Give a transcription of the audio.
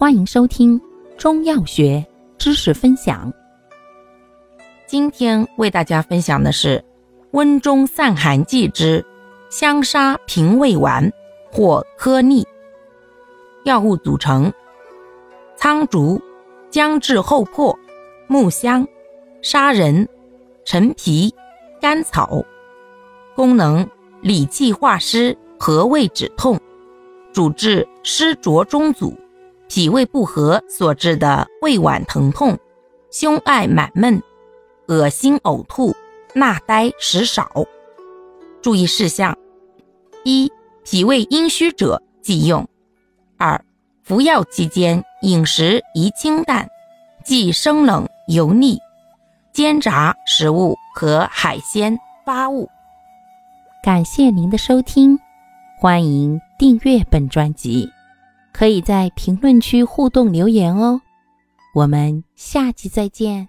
欢迎收听中药学知识分享。今天为大家分享的是温中散寒剂之香砂平胃丸或颗粒。药物组成：苍竹、姜至厚朴、木香、砂仁、陈皮、甘草。功能：理气化湿，和胃止痛，主治湿浊中阻。脾胃不和所致的胃脘疼痛、胸爱满闷、恶心呕吐、纳呆食少。注意事项：一、脾胃阴虚者忌用；二、服药期间饮食宜清淡，忌生冷油腻、煎炸食物和海鲜发物。感谢您的收听，欢迎订阅本专辑。可以在评论区互动留言哦，我们下期再见。